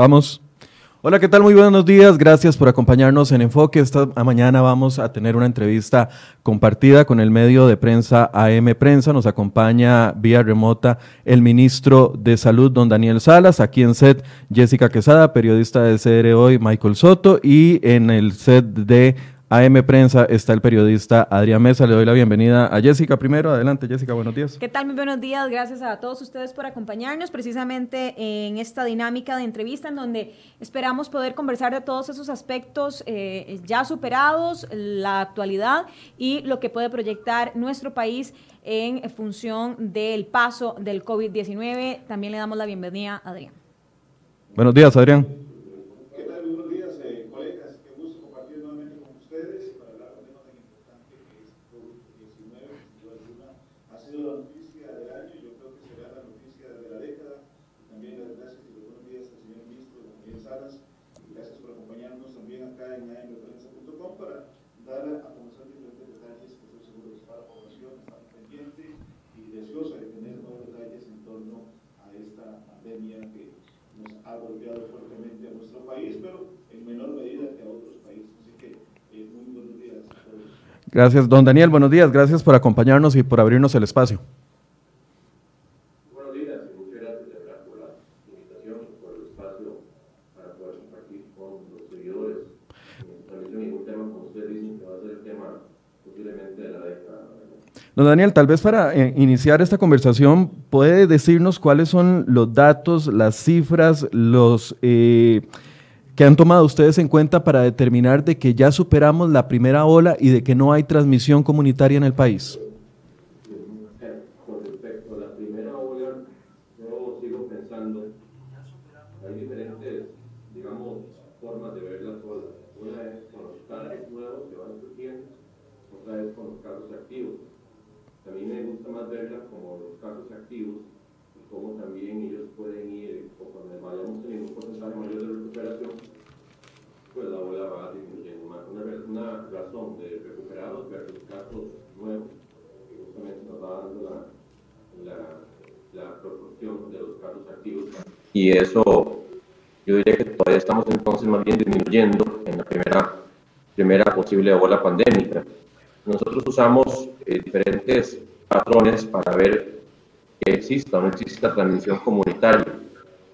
Vamos. Hola, ¿qué tal? Muy buenos días. Gracias por acompañarnos en Enfoque. Esta mañana vamos a tener una entrevista compartida con el medio de prensa AM Prensa. Nos acompaña vía remota el ministro de Salud, don Daniel Salas. Aquí en set, Jessica Quesada, periodista de CR Hoy, Michael Soto. Y en el set de AM Prensa está el periodista Adrián Mesa. Le doy la bienvenida a Jessica primero. Adelante, Jessica, buenos días. ¿Qué tal? Muy buenos días. Gracias a todos ustedes por acompañarnos precisamente en esta dinámica de entrevista en donde esperamos poder conversar de todos esos aspectos eh, ya superados, la actualidad y lo que puede proyectar nuestro país en función del paso del COVID-19. También le damos la bienvenida a Adrián. Buenos días, Adrián. Gracias, don Daniel. Buenos días. Gracias por acompañarnos y por abrirnos el espacio. Buenos días y muchas gracias de verdad por la invitación, por el espacio para poder compartir con los seguidores en un tema, como ustedes dicen, que va a ser el tema posiblemente de la década. Don Daniel, tal vez para eh, iniciar esta conversación, ¿puede decirnos cuáles son los datos, las cifras, los... Eh, ¿Qué han tomado ustedes en cuenta para determinar de que ya superamos la primera ola y de que no hay transmisión comunitaria en el país? Con respecto a la primera ola, yo sigo pensando, hay diferentes, digamos, formas de ver las olas. Una es con los casos nuevos que van surgiendo, otra es con los casos activos. A mí me gusta más verla como los casos activos cómo también ellos pueden ir, conforme vayamos teniendo un porcentaje mayor de recuperación, pues la ola va disminuyendo más. Una, una razón de recuperados versus casos nuevos, que justamente nos va dando la, la, la proporción de los casos activos. Y eso, yo diría que todavía estamos entonces más bien disminuyendo en la primera, primera posible ola pandémica. Nosotros usamos eh, diferentes patrones para ver que exista o no exista transmisión comunitaria.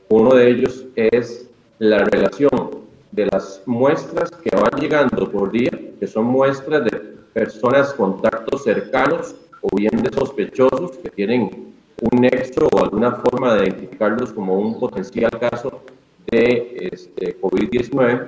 Uno de ellos es la relación de las muestras que van llegando por día, que son muestras de personas, contactos cercanos o bien de sospechosos que tienen un nexo o alguna forma de identificarlos como un potencial caso de este, COVID-19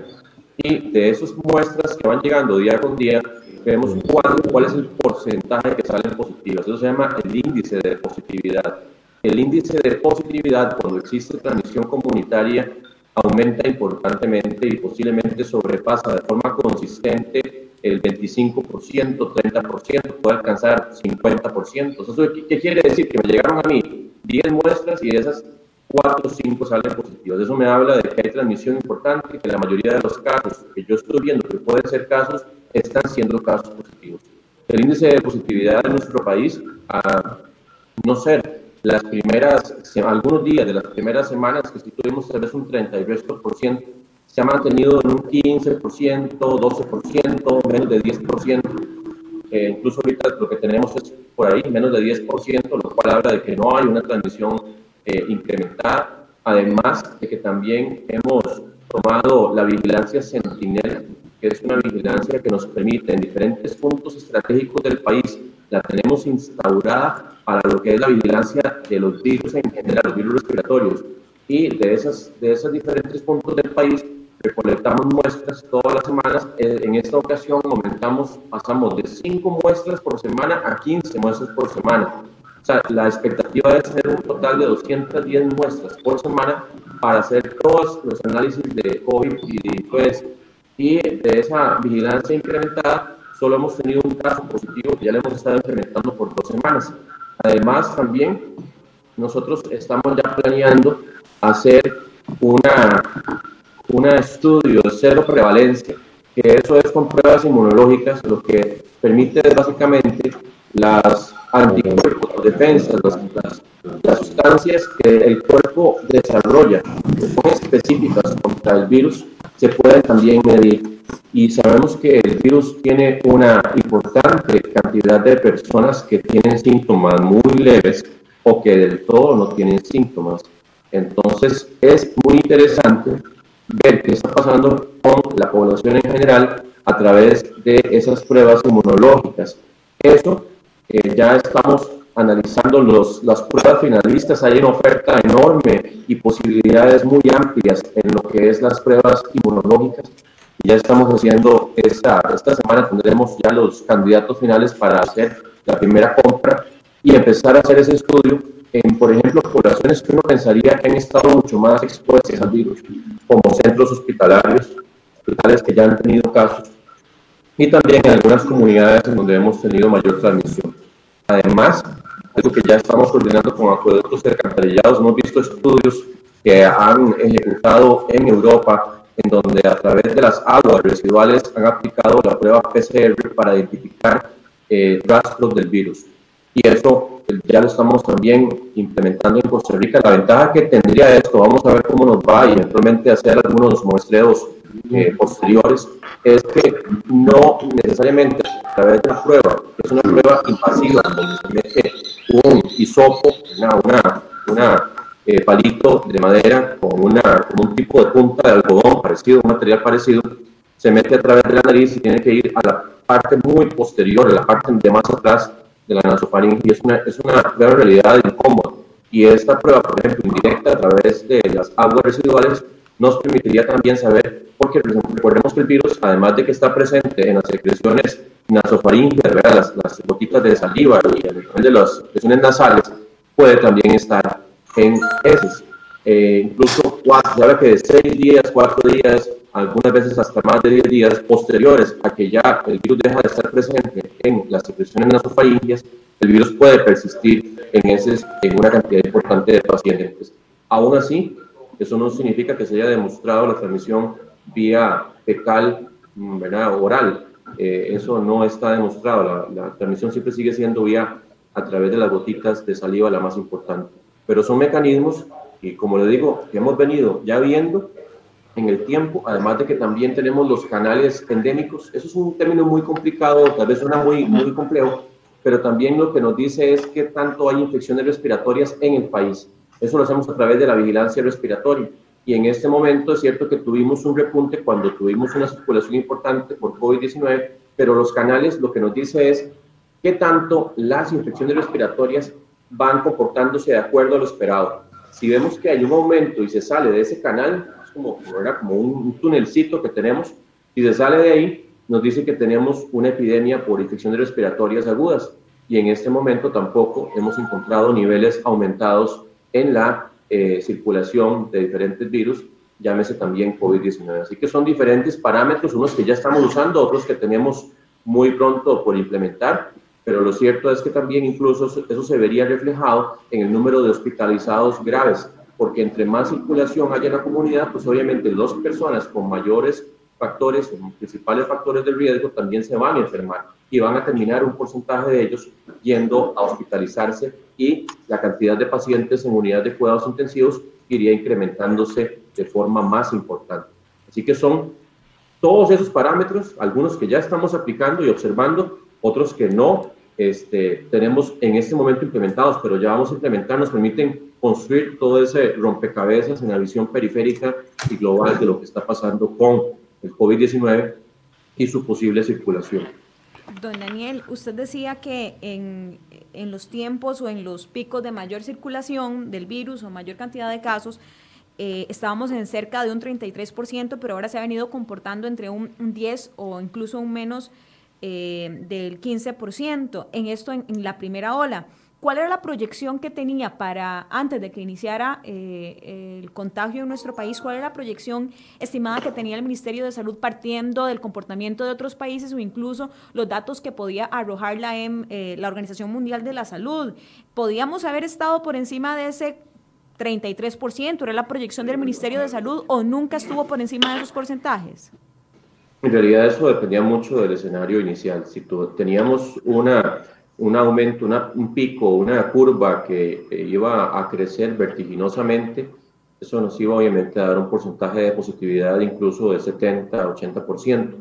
y de esas muestras que van llegando día con día, vemos cuál, cuál es el porcentaje que salen positivas. Eso se llama el índice de positividad. El índice de positividad, cuando existe transmisión comunitaria, aumenta importantemente y posiblemente sobrepasa de forma consistente el 25%, 30%, puede alcanzar 50%. ¿Eso qué quiere decir? Que me llegaron a mí 10 muestras y de esas 4 o 5 salen positivos. Eso me habla de que hay transmisión importante y que la mayoría de los casos que yo estoy viendo que pueden ser casos, están siendo casos positivos. El índice de positividad en nuestro país, a no ser las primeras, algunos días de las primeras semanas, que si tuvimos tal vez un 32%, se ha mantenido en un 15%, 12%, menos de 10%. Eh, incluso ahorita lo que tenemos es por ahí menos de 10%, lo cual habla de que no hay una transmisión eh, incrementada, además de que también hemos tomado la vigilancia sentinel, que es una vigilancia que nos permite en diferentes puntos estratégicos del país, la tenemos instaurada para lo que es la vigilancia de los virus en general, los virus respiratorios. Y de, esas, de esos diferentes puntos del país recolectamos muestras todas las semanas. Eh, en esta ocasión aumentamos, pasamos de 5 muestras por semana a 15 muestras por semana sea, la expectativa es tener un total de 210 muestras por semana para hacer todos los análisis de COVID y pues, y de esa vigilancia incrementada, solo hemos tenido un caso positivo que ya le hemos estado incrementando por dos semanas. Además, también nosotros estamos ya planeando hacer una, un estudio de cero prevalencia, que eso es con pruebas inmunológicas, lo que permite básicamente las anticuerpos, defensas, las, las, sustancias que el cuerpo desarrolla, que son específicas contra el virus, se pueden también medir. Y sabemos que el virus tiene una importante cantidad de personas que tienen síntomas muy leves o que del todo no tienen síntomas. Entonces es muy interesante ver qué está pasando con la población en general a través de esas pruebas inmunológicas. Eso eh, ya estamos analizando los, las pruebas finalistas, hay una oferta enorme y posibilidades muy amplias en lo que es las pruebas inmunológicas. Ya estamos haciendo, esta, esta semana tendremos ya los candidatos finales para hacer la primera compra y empezar a hacer ese estudio en, por ejemplo, poblaciones que uno pensaría que han estado mucho más expuestas al virus, como centros hospitalarios, hospitales que ya han tenido casos, y también en algunas comunidades en donde hemos tenido mayor transmisión. Además, algo que ya estamos coordinando con acueductos alcantarillados, hemos visto estudios que han ejecutado en Europa, en donde a través de las aguas residuales han aplicado la prueba PCR para identificar eh, rastros del virus. Y eso ya lo estamos también implementando en Costa Rica. La ventaja que tendría esto, vamos a ver cómo nos va y eventualmente hacer algunos muestreos eh, posteriores, es que no necesariamente a través de la prueba, que es una prueba invasiva, donde se mete un hisopo, una, una, una eh, palito de madera con, una, con un tipo de punta de algodón parecido, un material parecido, se mete a través de la nariz y tiene que ir a la parte muy posterior, a la parte de más atrás de la nasofaringe, y es una, es una realidad incómoda. Y esta prueba, por ejemplo, indirecta a través de las aguas residuales, nos permitiría también saber, porque recordemos que el virus, además de que está presente en las secreciones nasofaringeas, las, las gotitas de saliva y a nivel de las secreciones nasales, puede también estar en heces. Eh, incluso se habla que de seis días, cuatro días, algunas veces hasta más de 10 días posteriores a que ya el virus deja de estar presente en las secreciones nasofaringeas, el virus puede persistir en, heces en una cantidad importante de pacientes. Aún así, eso no significa que se haya demostrado la transmisión vía fecal, ¿verdad? oral. Eh, eso no está demostrado. La, transmisión siempre sigue siendo vía a través de las gotitas de saliva la más importante. Pero son mecanismos y como le digo, que hemos venido ya viendo en el tiempo, además de que también tenemos los canales endémicos. Eso es un término muy complicado, tal vez suena muy, muy complejo, pero también lo que nos dice es que tanto hay infecciones respiratorias en el país. Eso lo hacemos a través de la vigilancia respiratoria. Y en este momento es cierto que tuvimos un repunte cuando tuvimos una circulación importante por COVID-19, pero los canales lo que nos dice es qué tanto las infecciones respiratorias van comportándose de acuerdo a lo esperado. Si vemos que hay un aumento y se sale de ese canal, es como, como un, tunelcito que tenemos, y se sale de ahí, nos dice que tenemos una epidemia por infecciones respiratorias agudas. Y en este momento tampoco hemos encontrado niveles aumentados en la eh, circulación de diferentes virus, llámese también COVID-19. Así que son diferentes parámetros, unos que ya estamos usando, otros que tenemos muy pronto por implementar, pero lo cierto es que también incluso eso se vería reflejado en el número de hospitalizados graves, porque entre más circulación haya en la comunidad, pues obviamente dos personas con mayores factores, principales factores de riesgo, también se van a enfermar y van a terminar un porcentaje de ellos yendo a hospitalizarse y la cantidad de pacientes en unidades de cuidados intensivos iría incrementándose de forma más importante. Así que son todos esos parámetros, algunos que ya estamos aplicando y observando, otros que no este, tenemos en este momento implementados, pero ya vamos a implementar, nos permiten construir todo ese rompecabezas en la visión periférica y global de lo que está pasando con el COVID-19 y su posible circulación. Don Daniel, usted decía que en, en, los tiempos o en los picos de mayor circulación del virus o mayor cantidad de casos, eh, estábamos en cerca de un 33%, pero ahora se ha venido comportando entre un, 10 o incluso un menos eh, del 15%. En esto, en la primera ola. ¿Cuál era la proyección que tenía para, antes de que iniciara eh, el contagio en nuestro país, cuál era la proyección estimada que tenía el Ministerio de Salud partiendo del comportamiento de otros países o incluso los datos que podía arrojar la, eh, la Organización Mundial de la Salud? ¿Podíamos haber estado por encima de ese 33%? ¿Era la proyección del Ministerio de Salud o nunca estuvo por encima de esos porcentajes? En realidad eso dependía mucho del escenario inicial. Si teníamos una un aumento, un pico, una curva que iba a crecer vertiginosamente, eso nos iba obviamente a dar un porcentaje de positividad incluso de 70, 80%,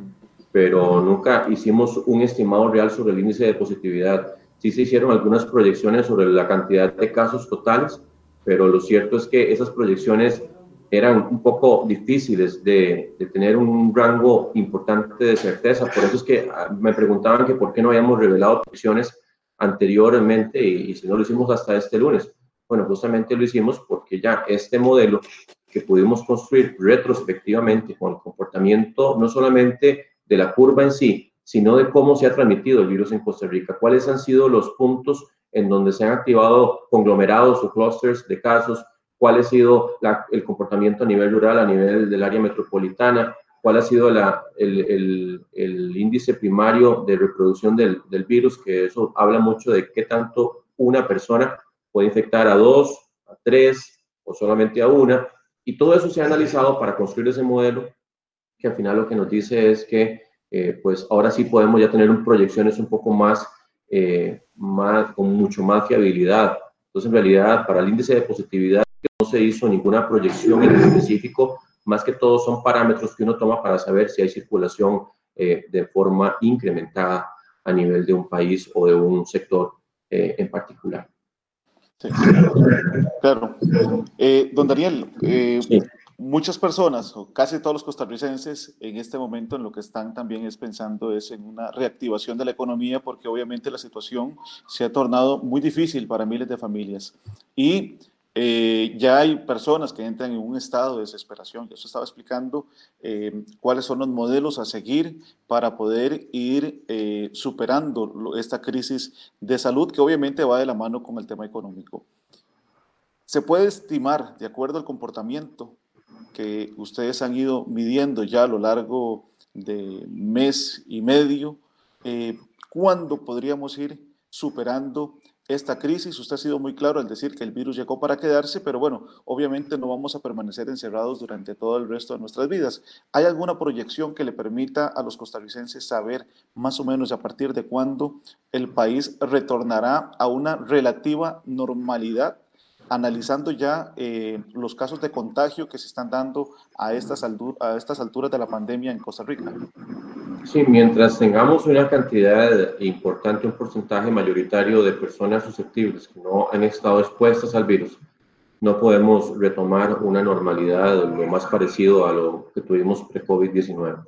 pero nunca hicimos un estimado real sobre el índice de positividad. Sí se hicieron algunas proyecciones sobre la cantidad de casos totales, pero lo cierto es que esas proyecciones eran un poco difíciles de, tener un rango importante de certeza. Por eso es que ah, me preguntaban que por qué no habíamos revelado proyecciones anteriormente y, y, si no lo hicimos hasta este lunes. Bueno, justamente lo hicimos porque ya este modelo que pudimos construir retrospectivamente con el comportamiento no solamente de la curva en sí, sino de cómo se ha transmitido el virus en Costa Rica, cuáles han sido los puntos en donde se han activado conglomerados o clusters de casos, cuál ha sido el comportamiento a nivel rural, a nivel del área metropolitana, cuál ha sido la, el, el, índice primario de reproducción del, del, virus, que eso habla mucho de qué tanto una persona puede infectar a dos, a tres o solamente a una. Y todo eso se ha analizado para construir ese modelo, que al final lo que nos dice es que eh, pues ahora sí podemos ya tener un, proyecciones un poco más, eh, más, con mucho más fiabilidad. Entonces, en realidad, para el índice de positividad, no se hizo ninguna proyección en específico, más que todo son parámetros que uno toma para saber si hay circulación eh, de forma incrementada a nivel de un país o de un sector eh, en particular. Sí, claro. Eh, don Daniel, muchas personas, o casi todos los costarricenses, en este momento en lo que están también es pensando es en una reactivación de la economía, porque obviamente la situación se ha tornado muy difícil para miles de familias. Y eh, ya hay personas que entran en un estado de desesperación. Yo estaba explicando eh, cuáles son los modelos a seguir para poder ir eh, superando esta crisis de salud que obviamente va de la mano con el tema económico. Se puede estimar, de acuerdo al comportamiento que ustedes han ido midiendo ya a lo largo de mes y medio, cuándo podríamos ir superando esta crisis. Usted ha sido muy claro al decir que el virus llegó para quedarse, pero bueno, obviamente no vamos a permanecer encerrados durante todo el resto de nuestras vidas. ¿Hay alguna proyección que le permita a los costarricenses saber más o menos a partir de cuándo el país retornará a una relativa normalidad? analizando ya eh, los casos de contagio que se están dando a estas, a estas alturas de la pandemia en Costa Rica. Sí, mientras tengamos una cantidad importante, un porcentaje mayoritario de personas susceptibles que no han estado expuestas al virus, no podemos retomar una normalidad lo más parecido a lo que tuvimos pre-COVID-19.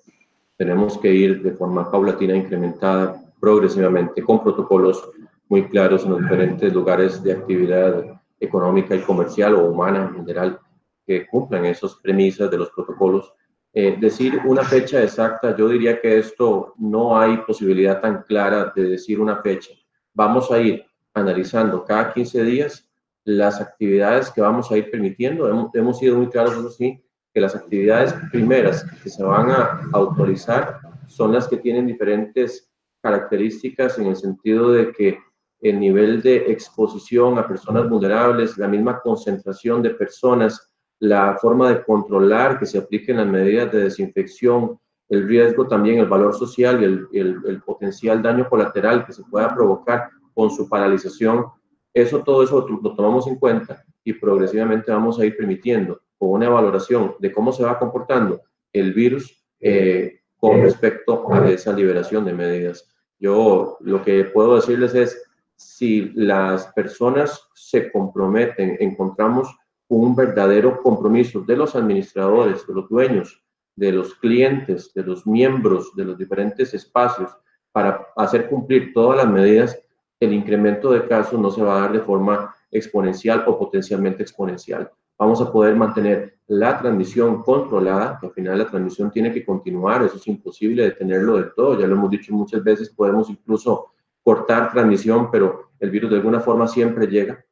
Tenemos que ir de forma paulatina, incrementada, progresivamente, con protocolos muy claros en los diferentes lugares de actividad económica y comercial o humana en general que cumplan esas premisas de los protocolos eh, decir una fecha exacta, yo diría que esto no hay posibilidad tan clara de decir una fecha. Vamos a ir analizando cada 15 días las actividades que vamos a ir permitiendo. Hemos, hemos sido muy claros, eso sí, que las actividades primeras que se van a autorizar son las que tienen diferentes características en el sentido de que el nivel de exposición a personas vulnerables, la misma concentración de personas la forma de controlar que se apliquen las medidas de desinfección, el riesgo también, el valor social y el, el, potencial daño colateral que se pueda provocar con su paralización, eso, todo eso lo tomamos en cuenta y progresivamente vamos a ir permitiendo con una valoración de cómo se va comportando el virus eh, con respecto a esa liberación de medidas. Yo lo que puedo decirles es, si las personas se comprometen, encontramos un verdadero compromiso de los administradores, de los dueños, de los clientes, de los miembros de los diferentes espacios para hacer cumplir todas las medidas, el incremento de casos no se va a dar de forma exponencial o potencialmente exponencial. Vamos a poder mantener la transmisión controlada, que al final la transmisión tiene que continuar, eso es imposible detenerlo del todo, ya lo hemos dicho muchas veces, podemos incluso cortar transmisión, pero el virus de alguna forma siempre llega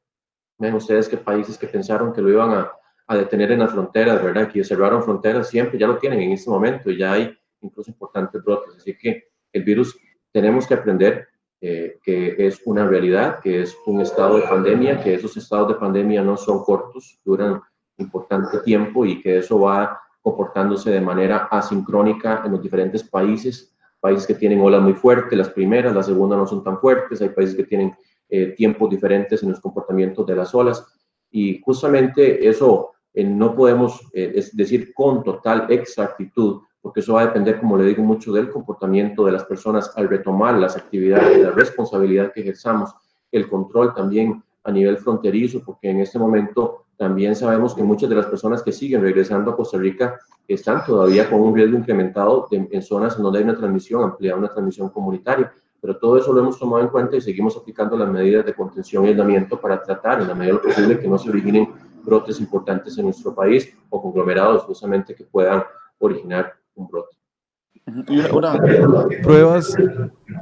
Ven ustedes que países que pensaron que lo iban a, a, detener en las fronteras, ¿verdad? Que cerraron fronteras, siempre ya lo tienen en este momento y ya hay incluso importantes brotes. Así que el virus tenemos que aprender eh, que es una realidad, que es un estado de pandemia, que esos estados de pandemia no son cortos, duran importante tiempo y que eso va comportándose de manera asincrónica en los diferentes países países que tienen olas muy fuertes, las primeras, las segundas no son tan fuertes, hay países que tienen eh, tiempos diferentes en los comportamientos de las olas y justamente eso eh, no podemos eh, decir con total exactitud, porque eso va a depender, como le digo mucho, del comportamiento de las personas al retomar las actividades, la responsabilidad que ejerzamos, el control también a nivel fronterizo, porque en este momento también sabemos que muchas de las personas que siguen regresando a Costa Rica están todavía con un riesgo incrementado en zonas en donde hay una transmisión ampliada, una transmisión comunitaria. Pero todo eso lo hemos tomado en cuenta y seguimos aplicando las medidas de contención y aislamiento para tratar en la medida de lo posible que no se originen brotes importantes en nuestro país o conglomerados justamente que puedan originar un brote. Pruebas,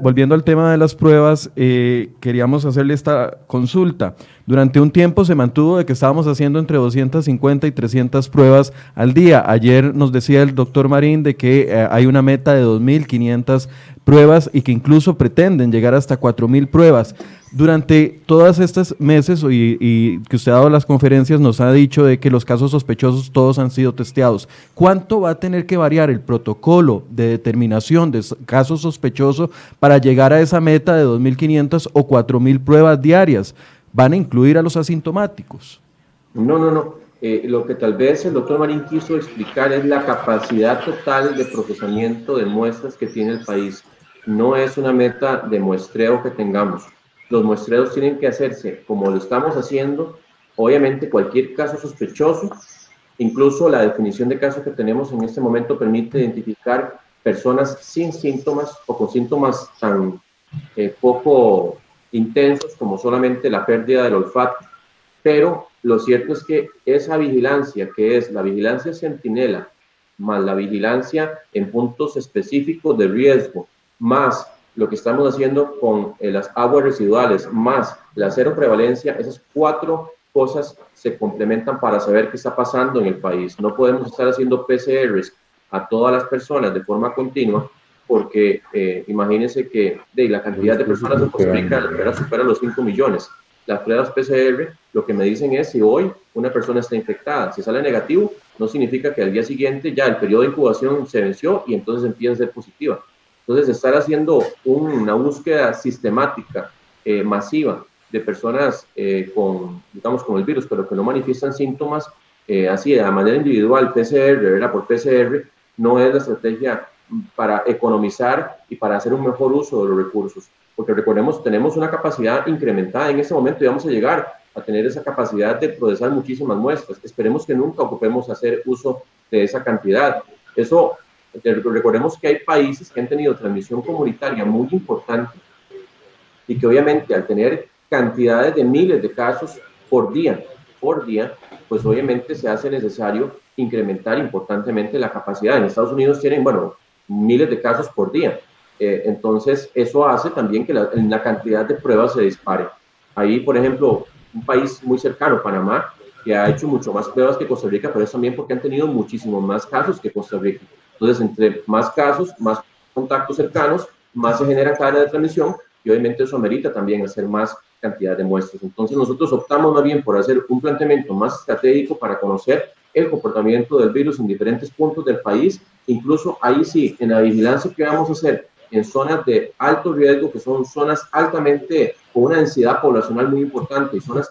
volviendo al tema de las pruebas, eh, queríamos hacerle esta consulta. Durante un tiempo se mantuvo de que estábamos haciendo entre 250 y 300 pruebas al día. Ayer nos decía el doctor Marín de que eh, hay una meta de 2.500 pruebas y que incluso pretenden llegar hasta 4.000 pruebas. Durante todas estas meses y, que usted ha dado las conferencias nos ha dicho de que los casos sospechosos todos han sido testeados. ¿Cuánto va a tener que variar el protocolo de determinación de casos sospechosos para llegar a esa meta de 2.500 o 4.000 pruebas diarias? ¿Van a incluir a los asintomáticos? No, no, no. Eh, lo que tal vez el doctor Marín quiso explicar es la capacidad total de procesamiento de muestras que tiene el país. No es una meta de muestreo que tengamos los muestreos tienen que hacerse como lo estamos haciendo. Obviamente cualquier caso sospechoso, incluso la definición de caso que tenemos en este momento permite identificar personas sin síntomas o con síntomas tan eh, poco intensos como solamente la pérdida del olfato. Pero lo cierto es que esa vigilancia, que es la vigilancia centinela, más la vigilancia en puntos específicos de riesgo, más lo que estamos haciendo con eh, las aguas residuales más la cero prevalencia, esas cuatro cosas se complementan para saber qué está pasando en el país. No podemos estar haciendo PCRs a todas las personas de forma continua porque eh, imagínense que de la cantidad de personas en Costa supera los 5 millones. Las pruebas PCR lo que me dicen es si hoy una persona está infectada, si sale negativo, no significa que al día siguiente ya el periodo de incubación se venció y entonces empieza a ser positiva. Entonces, estar haciendo una búsqueda sistemática, eh, masiva, de personas eh, con, digamos, con el virus, pero que no manifiestan síntomas, eh, así de manera individual, PCR, ¿verdad? Por PCR, no es la estrategia para economizar y para hacer un mejor uso de los recursos. Porque recordemos, tenemos una capacidad incrementada en este momento y vamos a llegar a tener esa capacidad de procesar muchísimas muestras. Esperemos que nunca ocupemos hacer uso de esa cantidad. Eso Recordemos que hay países que han tenido transmisión comunitaria muy importante y que obviamente al tener cantidades de miles de casos por día, por día, pues obviamente se hace necesario incrementar importantemente la capacidad. En Estados Unidos tienen, bueno, miles de casos por día. Eh, entonces, eso hace también que la, la, cantidad de pruebas se dispare. Ahí, por ejemplo, un país muy cercano, Panamá, que ha hecho mucho más pruebas que Costa Rica, pero es también porque han tenido muchísimos más casos que Costa Rica. Entonces, entre más casos, más contactos cercanos, más se genera cadena de transmisión y obviamente eso amerita también hacer más cantidad de muestras. Entonces, nosotros optamos más bien por hacer un planteamiento más estratégico para conocer el comportamiento del virus en diferentes puntos del país. Incluso ahí sí, en la vigilancia que vamos a hacer en zonas de alto riesgo, que son zonas altamente con una densidad poblacional muy importante y zonas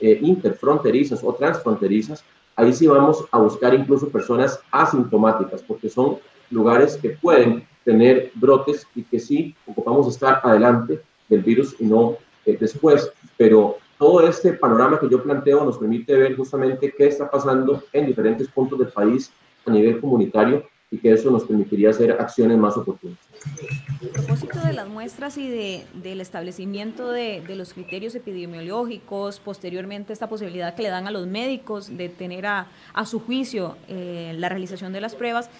eh, interfronterizas o transfronterizas, ahí sí vamos a buscar incluso personas asintomáticas, porque son lugares que pueden tener brotes y que sí ocupamos estar adelante del virus y no eh, después. Pero todo este panorama que yo planteo nos permite ver justamente qué está pasando en diferentes puntos del país a nivel comunitario y que eso nos permitiría hacer acciones más oportunas. A propósito de las muestras y de, del establecimiento de, de, los criterios epidemiológicos, posteriormente esta posibilidad que le dan a los médicos de tener a, a su juicio eh, la realización de las pruebas,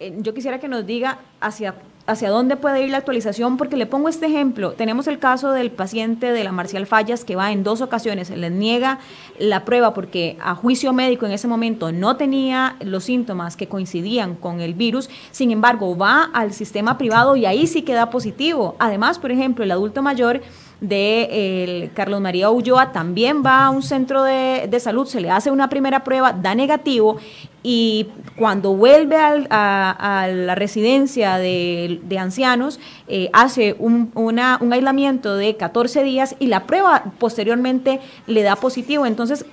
yo quisiera que nos diga hacia hacia dónde puede ir la actualización, porque le pongo este ejemplo. Tenemos el caso del paciente de la Marcial Fallas que va en dos ocasiones, se le niega la prueba porque a juicio médico en ese momento no tenía los síntomas que coincidían con el virus, sin embargo va al sistema privado y ahí sí queda positivo. Además, por ejemplo, el adulto mayor de Carlos María Ulloa también va a un centro de, de salud, se le hace una primera prueba, da negativo y cuando vuelve a, la residencia de, ancianos, eh, hace un, un, aislamiento de 14 días y la prueba posteriormente le da positivo. Entonces,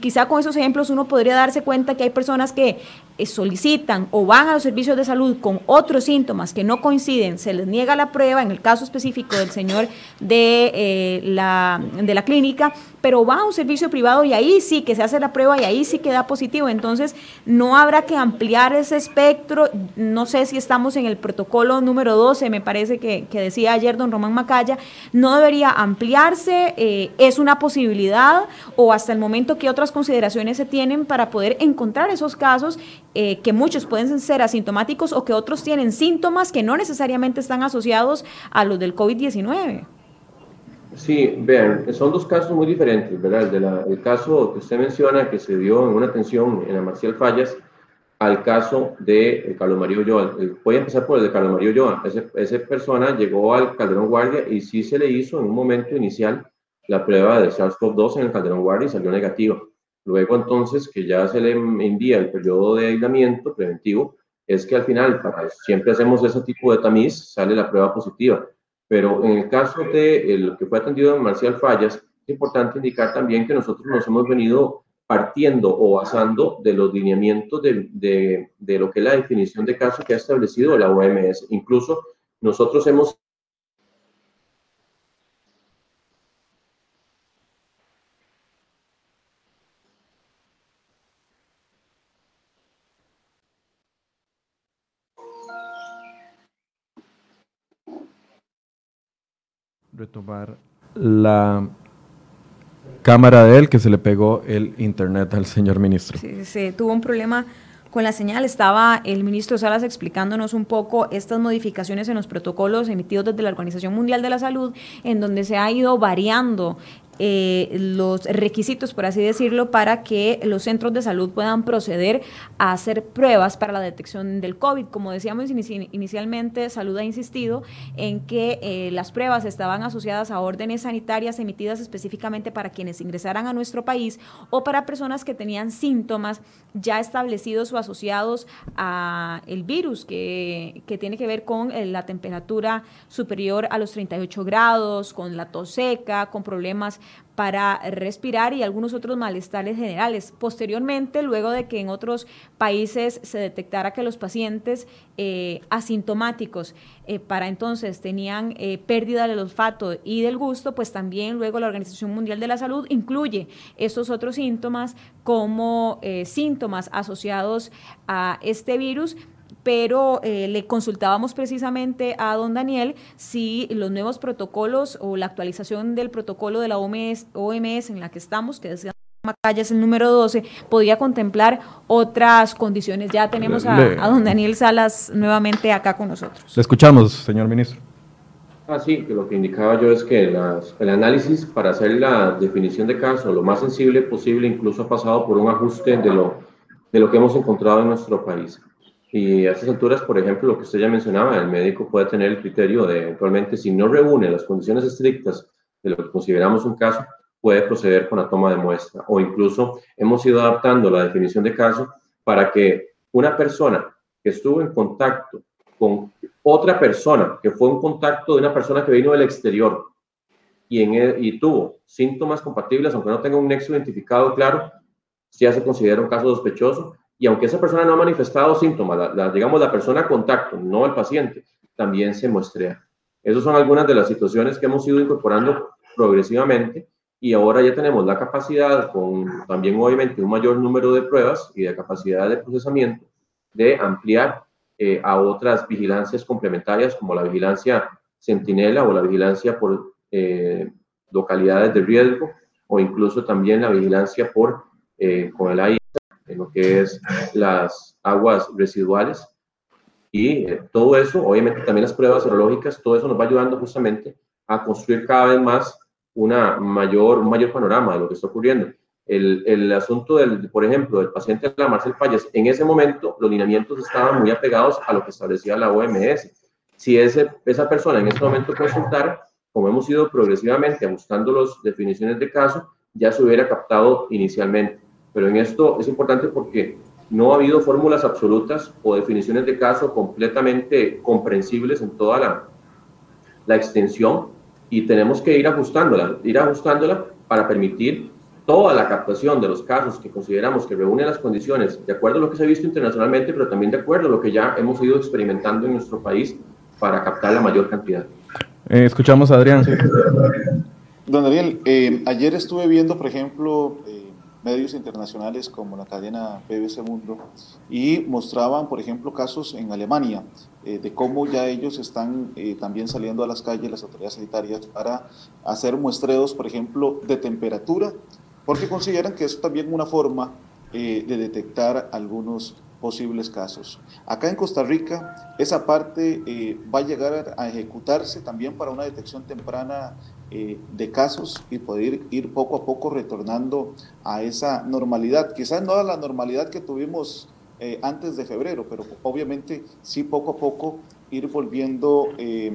quizá con esos ejemplos uno podría darse cuenta que hay personas que eh, solicitan o van a los servicios de salud con otros síntomas que no coinciden, se les niega la prueba, en el caso específico del señor de, eh, la, de la clínica, pero va a un servicio privado y ahí sí que se hace la prueba y ahí sí que da positivo. Entonces, no habrá que ampliar ese espectro. No sé si estamos en el protocolo número 12, me parece que, decía ayer don Román Macaya, no debería ampliarse, eh, es una posibilidad o hasta el momento que otras consideraciones se tienen para poder encontrar esos casos eh, que muchos pueden ser asintomáticos o que otros tienen síntomas que no necesariamente están asociados a los del COVID-19. Sí, vean, son dos casos muy diferentes, ¿verdad? El, el caso que usted menciona que se dio en una atención en la Marcial Fallas al caso de Carlos Mario Ulloa. Voy a empezar por el de Carlos Mario Ulloa. Esa persona llegó al Calderón Guardia y sí se le hizo en un momento inicial la prueba de SARS-CoV-2 en el Calderón Guardia y salió negativa. Luego entonces, que ya se le envía el periodo de aislamiento preventivo, es que al final, para, siempre hacemos ese tipo de tamiz, sale la prueba positiva. Pero en el caso de lo que fue atendido en Marcial Fallas, es importante indicar también que nosotros nos hemos venido partiendo o basando de los lineamientos de, de, de, lo que es la definición de caso que ha establecido la OMS. Incluso nosotros hemos retomar la cámara de él que se le pegó el internet al señor ministro. Sí, sí, tuvo un problema con la señal. Estaba el ministro Salas explicándonos un poco estas modificaciones en los protocolos emitidos desde la Organización Mundial de la Salud, en donde se ha ido variando eh, los requisitos, por así decirlo, para que los centros de salud puedan proceder a hacer pruebas para la detección del COVID. Como decíamos inicialmente, Salud ha insistido en que eh, las pruebas estaban asociadas a órdenes sanitarias emitidas específicamente para quienes ingresaran a nuestro país o para personas que tenían síntomas ya establecidos o asociados a el virus que, que tiene que ver con eh, la temperatura superior a los 38 grados, con la tos seca, con problemas para respirar y algunos otros malestares generales. Posteriormente, luego de que en otros países se detectara que los pacientes eh, asintomáticos eh, para entonces tenían eh, pérdida del olfato y del gusto, pues también luego la Organización Mundial de la Salud incluye estos otros síntomas como síntomas asociados a este virus pero eh, le consultábamos precisamente a don Daniel si los nuevos protocolos o la actualización del protocolo de la OMS, OMS en la que estamos, que decía Macaya es el número 12, podía contemplar otras condiciones. Ya tenemos a, don Daniel Salas nuevamente acá con nosotros. Le escuchamos, señor ministro. Ah, sí, que lo que indicaba yo es que el análisis para hacer la definición de caso lo más sensible posible incluso ha pasado por un ajuste de lo, de lo que hemos encontrado en nuestro país. Y a estas alturas, por ejemplo, lo que usted ya mencionaba, el médico puede tener el criterio de eventualmente, si no reúne las condiciones estrictas de lo que consideramos un caso, puede proceder con la toma de muestra. O incluso hemos ido adaptando la definición de caso para que una persona que estuvo en contacto con otra persona, que fue un contacto de una persona que vino del exterior y, en e, tuvo síntomas compatibles, aunque no tenga un nexo identificado claro, ya se considera un caso sospechoso y aunque esa persona no ha manifestado síntomas, la, digamos la persona contacto, no el paciente, también se muestrea. Esas son algunas de las situaciones que hemos ido incorporando progresivamente y ahora ya tenemos la capacidad, con también obviamente un mayor número de pruebas y de capacidad de procesamiento, de ampliar eh, a otras vigilancias complementarias como la vigilancia centinela o la vigilancia por eh, localidades de riesgo o incluso también la vigilancia por eh, con el aire en lo que es las aguas residuales. Y eh, todo eso, obviamente también las pruebas serológicas, todo eso nos va ayudando justamente a construir cada vez más una mayor, un mayor panorama de lo que está ocurriendo. El, el asunto del, por ejemplo, del paciente de la Marcel Fallas, en ese momento los lineamientos estaban muy apegados a lo que establecía la OMS. Si ese, esa persona en ese momento consultara, como hemos ido progresivamente ajustando las definiciones de caso, ya se hubiera captado inicialmente. Pero en esto es importante porque no ha habido fórmulas absolutas o definiciones de caso completamente comprensibles en toda la, la extensión y tenemos que ir ajustándola, ir ajustándola para permitir toda la captación de los casos que consideramos que reúnen las condiciones, de acuerdo a lo que se ha visto internacionalmente, pero también de acuerdo a lo que ya hemos ido experimentando en nuestro país para captar la mayor cantidad. Eh, escuchamos a Adrián. Don Daniel, eh, ayer estuve viendo, por ejemplo, eh, medios internacionales como la cadena BBC Mundo y mostraban, por ejemplo, casos en Alemania eh, de cómo ya ellos están eh, también saliendo a las calles, las autoridades sanitarias, para hacer muestreos, por ejemplo, de temperatura, porque consideran que eso también es una forma eh, de detectar algunos posibles casos. Acá en Costa Rica, esa parte va a llegar a ejecutarse también para una detección temprana eh, de casos y poder ir poco a poco retornando a esa normalidad. Quizás no a la normalidad que tuvimos eh, antes de febrero, pero obviamente sí poco a poco ir volviendo eh,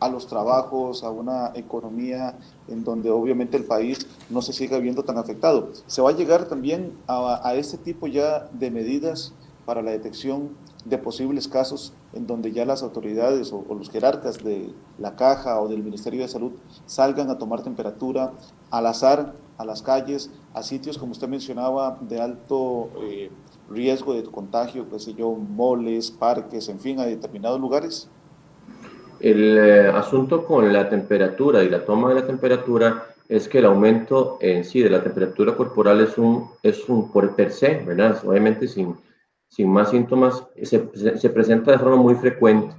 a los trabajos, a una economía en donde obviamente el país no se siga viendo tan afectado. Se va a llegar también a, a este tipo ya de medidas para la detección de posibles casos en donde ya las autoridades o, los jerarcas de la caja o del Ministerio de Salud salgan a tomar temperatura al azar a las calles, a sitios como usted mencionaba de alto eh, riesgo de contagio, qué sé yo, moles, parques, en fin, a determinados lugares? El eh, asunto con la temperatura y la toma de la temperatura es que el aumento en sí de la temperatura corporal es un, es un por per se, ¿verdad? Obviamente sin sin más síntomas, se, se, presenta de forma muy frecuente.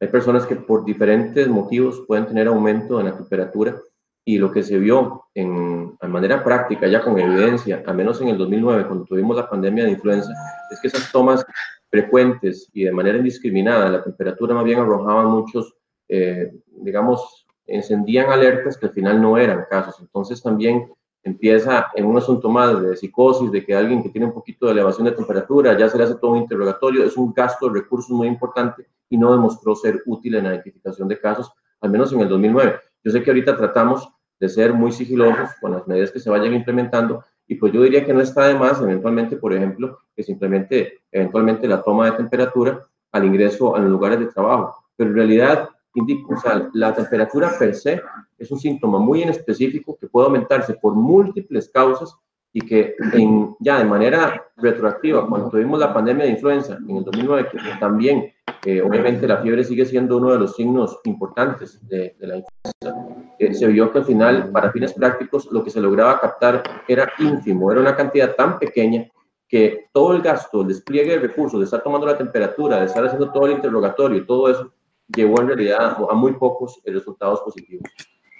Hay personas que por diferentes motivos pueden tener aumento en la temperatura y lo que se vio en, manera práctica, ya con evidencia, al menos en el 2009, cuando tuvimos la pandemia de influenza, es que esas tomas frecuentes y de manera indiscriminada, la temperatura más bien arrojaban muchos, eh, digamos, encendían alertas que al final no eran casos. Entonces también empieza en un asunto más de psicosis, de que alguien que tiene un poquito de elevación de temperatura, ya se le hace todo un interrogatorio, es un gasto de recursos muy importante y no demostró ser útil en la identificación de casos, al menos en el 2009. Yo sé que ahorita tratamos de ser muy sigilosos con las medidas que se vayan implementando y pues yo diría que no está de más eventualmente, por ejemplo, que se implemente eventualmente la toma de temperatura al ingreso a los lugares de trabajo. Pero en realidad indico, o sea, la temperatura per se es un síntoma muy en específico que puede aumentarse por múltiples causas y que en, ya de manera retroactiva, cuando tuvimos la pandemia de influenza en el 2009, que también eh, obviamente la fiebre sigue siendo uno de los signos importantes de, la influenza, eh, se vio que al final, para fines prácticos, lo que se lograba captar era ínfimo, era una cantidad tan pequeña que todo el gasto, el despliegue de recursos, de estar tomando la temperatura, de estar haciendo todo el interrogatorio y todo eso, llevó en realidad a muy pocos resultados positivos.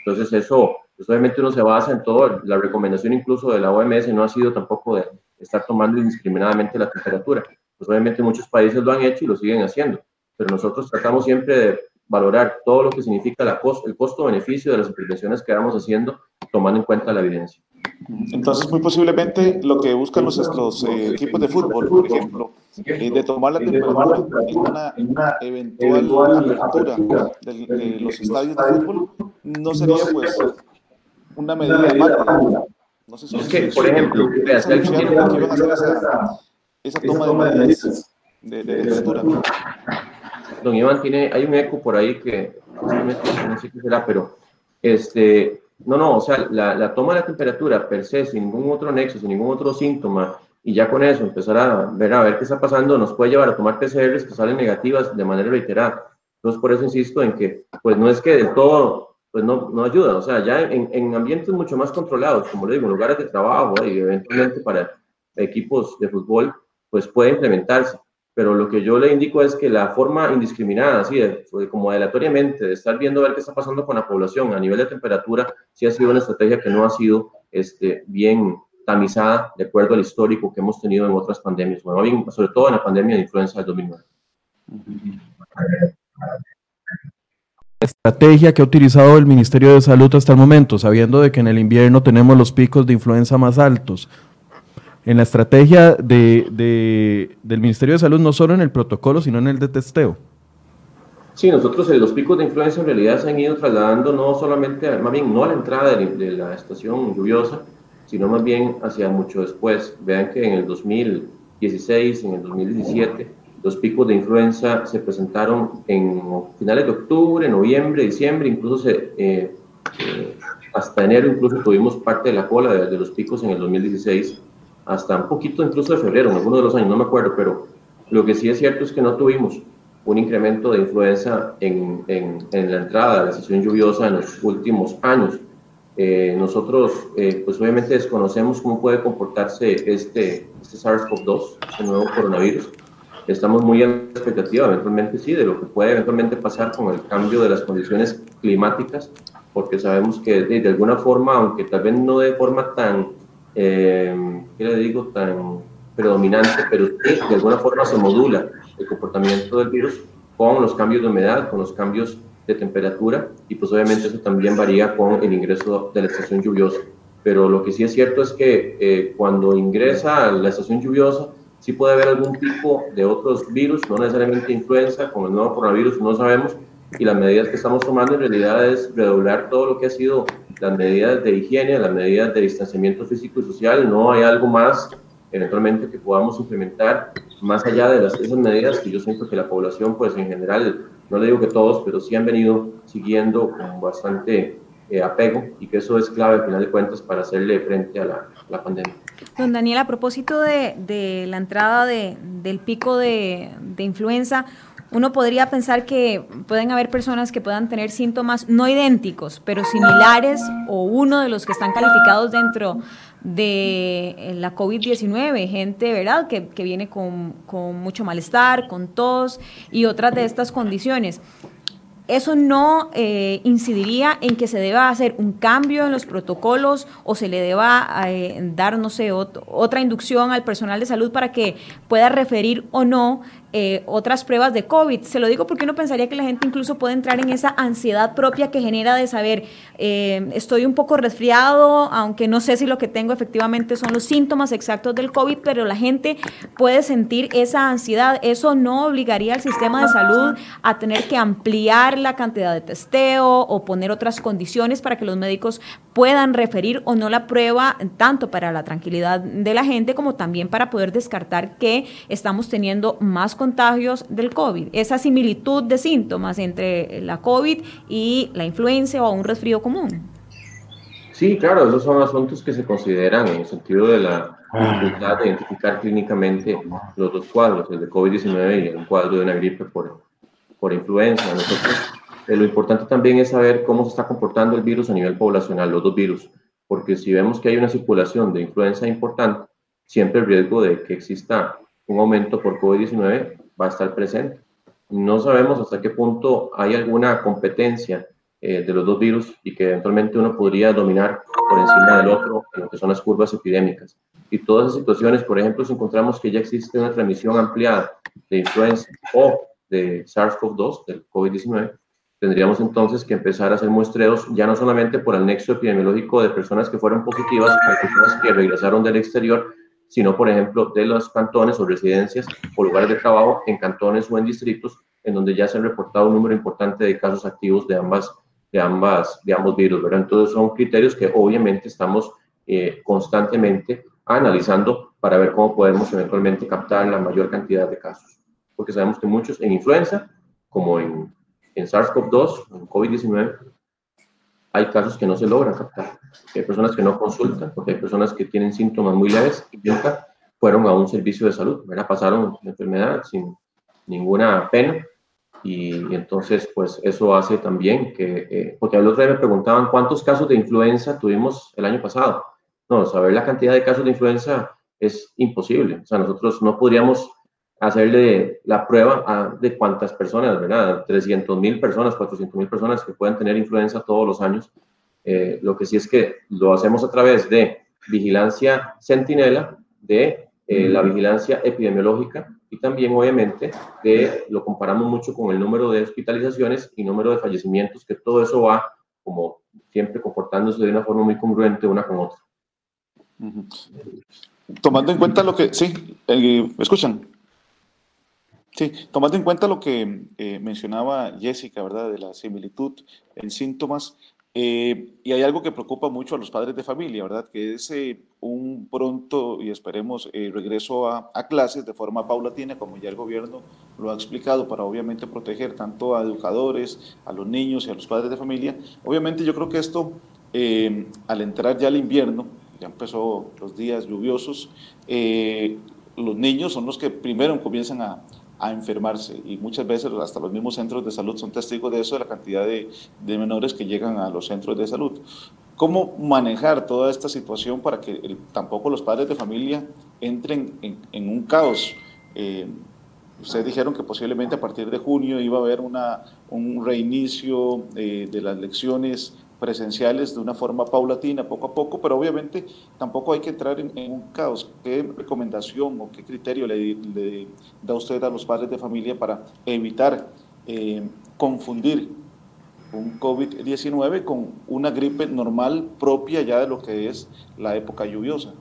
Entonces eso, pues obviamente uno se basa en todo, la recomendación incluso de la OMS no ha sido tampoco de estar tomando indiscriminadamente la temperatura. Pues obviamente muchos países lo han hecho y lo siguen haciendo, pero nosotros tratamos siempre de valorar todo lo que significa la el costo-beneficio de las intervenciones que vamos haciendo, tomando en cuenta la evidencia. Entonces, muy posiblemente lo que buscan los, estos, eh, equipos de fútbol, por ejemplo, eh, de tomar la temperatura en una eventual apertura de, los estadios de fútbol, no sería pues una medida de No sé si es que, por ejemplo, esa, esa toma de medidas de, de temperatura. Don Iván, tiene, hay un eco por ahí que no sé qué será, pero este, no, no, o sea, la, toma de la temperatura per se, sin ningún otro nexo, sin ningún otro síntoma, y ya con eso empezar a ver, a ver qué está pasando, nos puede llevar a tomar PCRs que salen negativas de manera reiterada. Entonces, por eso insisto en que, pues no es que de todo, pues no, no ayuda, o sea, ya en, en ambientes mucho más controlados, como le digo, lugares de trabajo y eventualmente para equipos de fútbol, pues puede implementarse pero lo que yo le indico es que la forma indiscriminada, así de, como aleatoriamente, de estar viendo a ver qué está pasando con la población a nivel de temperatura, sí ha sido una estrategia que no ha sido este, bien tamizada de acuerdo al histórico que hemos tenido en otras pandemias, sobre todo en la pandemia de influenza del 2009. estrategia que ha utilizado el Ministerio de Salud hasta el momento, sabiendo de que en el invierno tenemos los picos de influenza más altos en la estrategia de, del Ministerio de Salud, no solo en el protocolo, sino en el de testeo? Sí, nosotros en los picos de influenza en realidad se han ido trasladando no solamente, más bien no a la entrada de, la estación lluviosa, sino más bien hacia mucho después. Vean que en el 2016, en el 2017, los picos de influenza se presentaron en finales de octubre, noviembre, diciembre, incluso se, eh, eh, hasta enero incluso tuvimos parte de la cola de, los picos en el 2016, hasta un poquito incluso de febrero, en algunos de los años, no me acuerdo, pero lo que sí es cierto es que no tuvimos un incremento de influenza en, en, la entrada de la estación lluviosa en los últimos años. Eh, nosotros, eh, pues obviamente desconocemos cómo puede comportarse este, este SARS-CoV-2, este nuevo coronavirus. Estamos muy en expectativa, eventualmente sí, de lo que puede eventualmente pasar con el cambio de las condiciones climáticas, porque sabemos que de, alguna forma, aunque tal vez no de forma tan, eh, ¿qué le digo?, tan predominante, pero sí, de alguna forma se modula el comportamiento del virus con los cambios de humedad, con los cambios de temperatura y pues obviamente eso también varía con el ingreso de la estación lluviosa. Pero lo que sí es cierto es que eh, cuando ingresa a la estación lluviosa sí puede haber algún tipo de otros virus, no necesariamente influenza, como el nuevo coronavirus, no sabemos, y las medidas que estamos tomando en realidad es redoblar todo lo que ha sido las medidas de higiene, las medidas de distanciamiento físico y social, no hay algo más eventualmente que podamos implementar más allá de las, esas medidas que yo siento que la población, pues en general, no le digo que todos, pero sí han venido siguiendo con bastante eh, apego y que eso es clave al final de cuentas para hacerle frente a la, la pandemia. Don Daniel, a propósito de, de la entrada de, del pico de, de influenza, uno podría pensar que pueden haber personas que puedan tener síntomas no idénticos, pero similares o uno de los que están calificados dentro de eh, la COVID-19, gente, ¿verdad?, que, viene con, con, mucho malestar, con tos y otras de estas condiciones. Eso no eh, incidiría en que se deba hacer un cambio en los protocolos o se le deba eh, dar, no sé, otra inducción al personal de salud para que pueda referir o no eh, otras pruebas de COVID. Se lo digo porque uno pensaría que la gente incluso puede entrar en esa ansiedad propia que genera de saber, eh, estoy un poco resfriado, aunque no sé si lo que tengo efectivamente son los síntomas exactos del COVID, pero la gente puede sentir esa ansiedad. Eso no obligaría al sistema de salud a tener que ampliar la cantidad de testeo o poner otras condiciones para que los médicos puedan referir o no la prueba, tanto para la tranquilidad de la gente como también para poder descartar que estamos teniendo más contagios del COVID, esa similitud de síntomas entre la COVID y la influenza o un resfrío común. Sí, claro, esos son asuntos que se consideran en el sentido de la dificultad de identificar clínicamente los dos cuadros, el de COVID-19 y el cuadro de una gripe por, por influenza. Nosotros, eh, lo importante también es saber cómo se está comportando el virus a nivel poblacional, los dos virus, porque si vemos que hay una circulación de influenza importante, siempre el riesgo de que exista un aumento por COVID-19 va a estar presente. No sabemos hasta qué punto hay alguna competencia eh, de los dos virus y que eventualmente uno podría dominar por encima del otro en lo que son las curvas epidémicas. Y todas esas situaciones, por ejemplo, si encontramos que ya existe una transmisión ampliada de influenza o de SARS-CoV-2, del COVID-19, tendríamos entonces que empezar a hacer muestreos ya no solamente por el nexo epidemiológico de personas que fueron positivas o personas que regresaron del exterior, sino, por ejemplo, de los cantones o residencias o lugares de trabajo en cantones o en distritos en donde ya se han reportado un número importante de casos activos de ambas de ambas de ambos virus, ¿verdad? Entonces son criterios que obviamente estamos eh, constantemente analizando para ver cómo podemos eventualmente captar la mayor cantidad de casos, porque sabemos que muchos en influenza, como en, en SARS-CoV-2, en COVID-19, hay casos que no se logran captar. Hay personas que no consultan porque hay personas que tienen síntomas muy leves y nunca fueron a un servicio de salud, ¿verdad? pasaron la enfermedad sin ninguna pena y, entonces pues eso hace también que, eh, porque al otro me preguntaban cuántos casos de influenza tuvimos el año pasado. No, saber la cantidad de casos de influenza es imposible. O sea, nosotros no podríamos hacerle la prueba de cuántas personas, ¿verdad? 300 mil personas, 400 mil personas que pueden tener influenza todos los años. Eh, lo que sí es que lo hacemos a través de vigilancia centinela, de eh, la vigilancia epidemiológica y también, obviamente, de, lo comparamos mucho con el número de hospitalizaciones y número de fallecimientos, que todo eso va, como siempre, comportándose de una forma muy congruente una con otra. Tomando en cuenta lo que, sí, eh, ¿me escuchan? Sí, tomando en cuenta lo que eh, mencionaba Jessica, ¿verdad? De la similitud en síntomas, eh, y hay algo que preocupa mucho a los padres de familia, ¿verdad? Que es eh, un pronto y esperemos regreso a, a, clases de forma paulatina, como ya el gobierno lo ha explicado, para obviamente proteger tanto a educadores, a los niños y a los padres de familia. Obviamente yo creo que esto, al entrar ya al invierno, ya empezó los días lluviosos, los niños son los que primero comienzan a, a enfermarse y muchas veces hasta los mismos centros de salud son testigos de eso, de la cantidad de, menores que llegan a los centros de salud. ¿Cómo manejar toda esta situación para que tampoco los padres de familia entren en, en un caos? Eh, ustedes dijeron que posiblemente a partir de junio iba a haber una, un reinicio eh, de las lecciones presenciales de una forma paulatina, poco a poco, pero obviamente tampoco hay que entrar en, un caos. ¿Qué recomendación o qué criterio le, da usted a los padres de familia para evitar eh, confundir un COVID-19 con una gripe normal propia ya de lo que es la época lluviosa?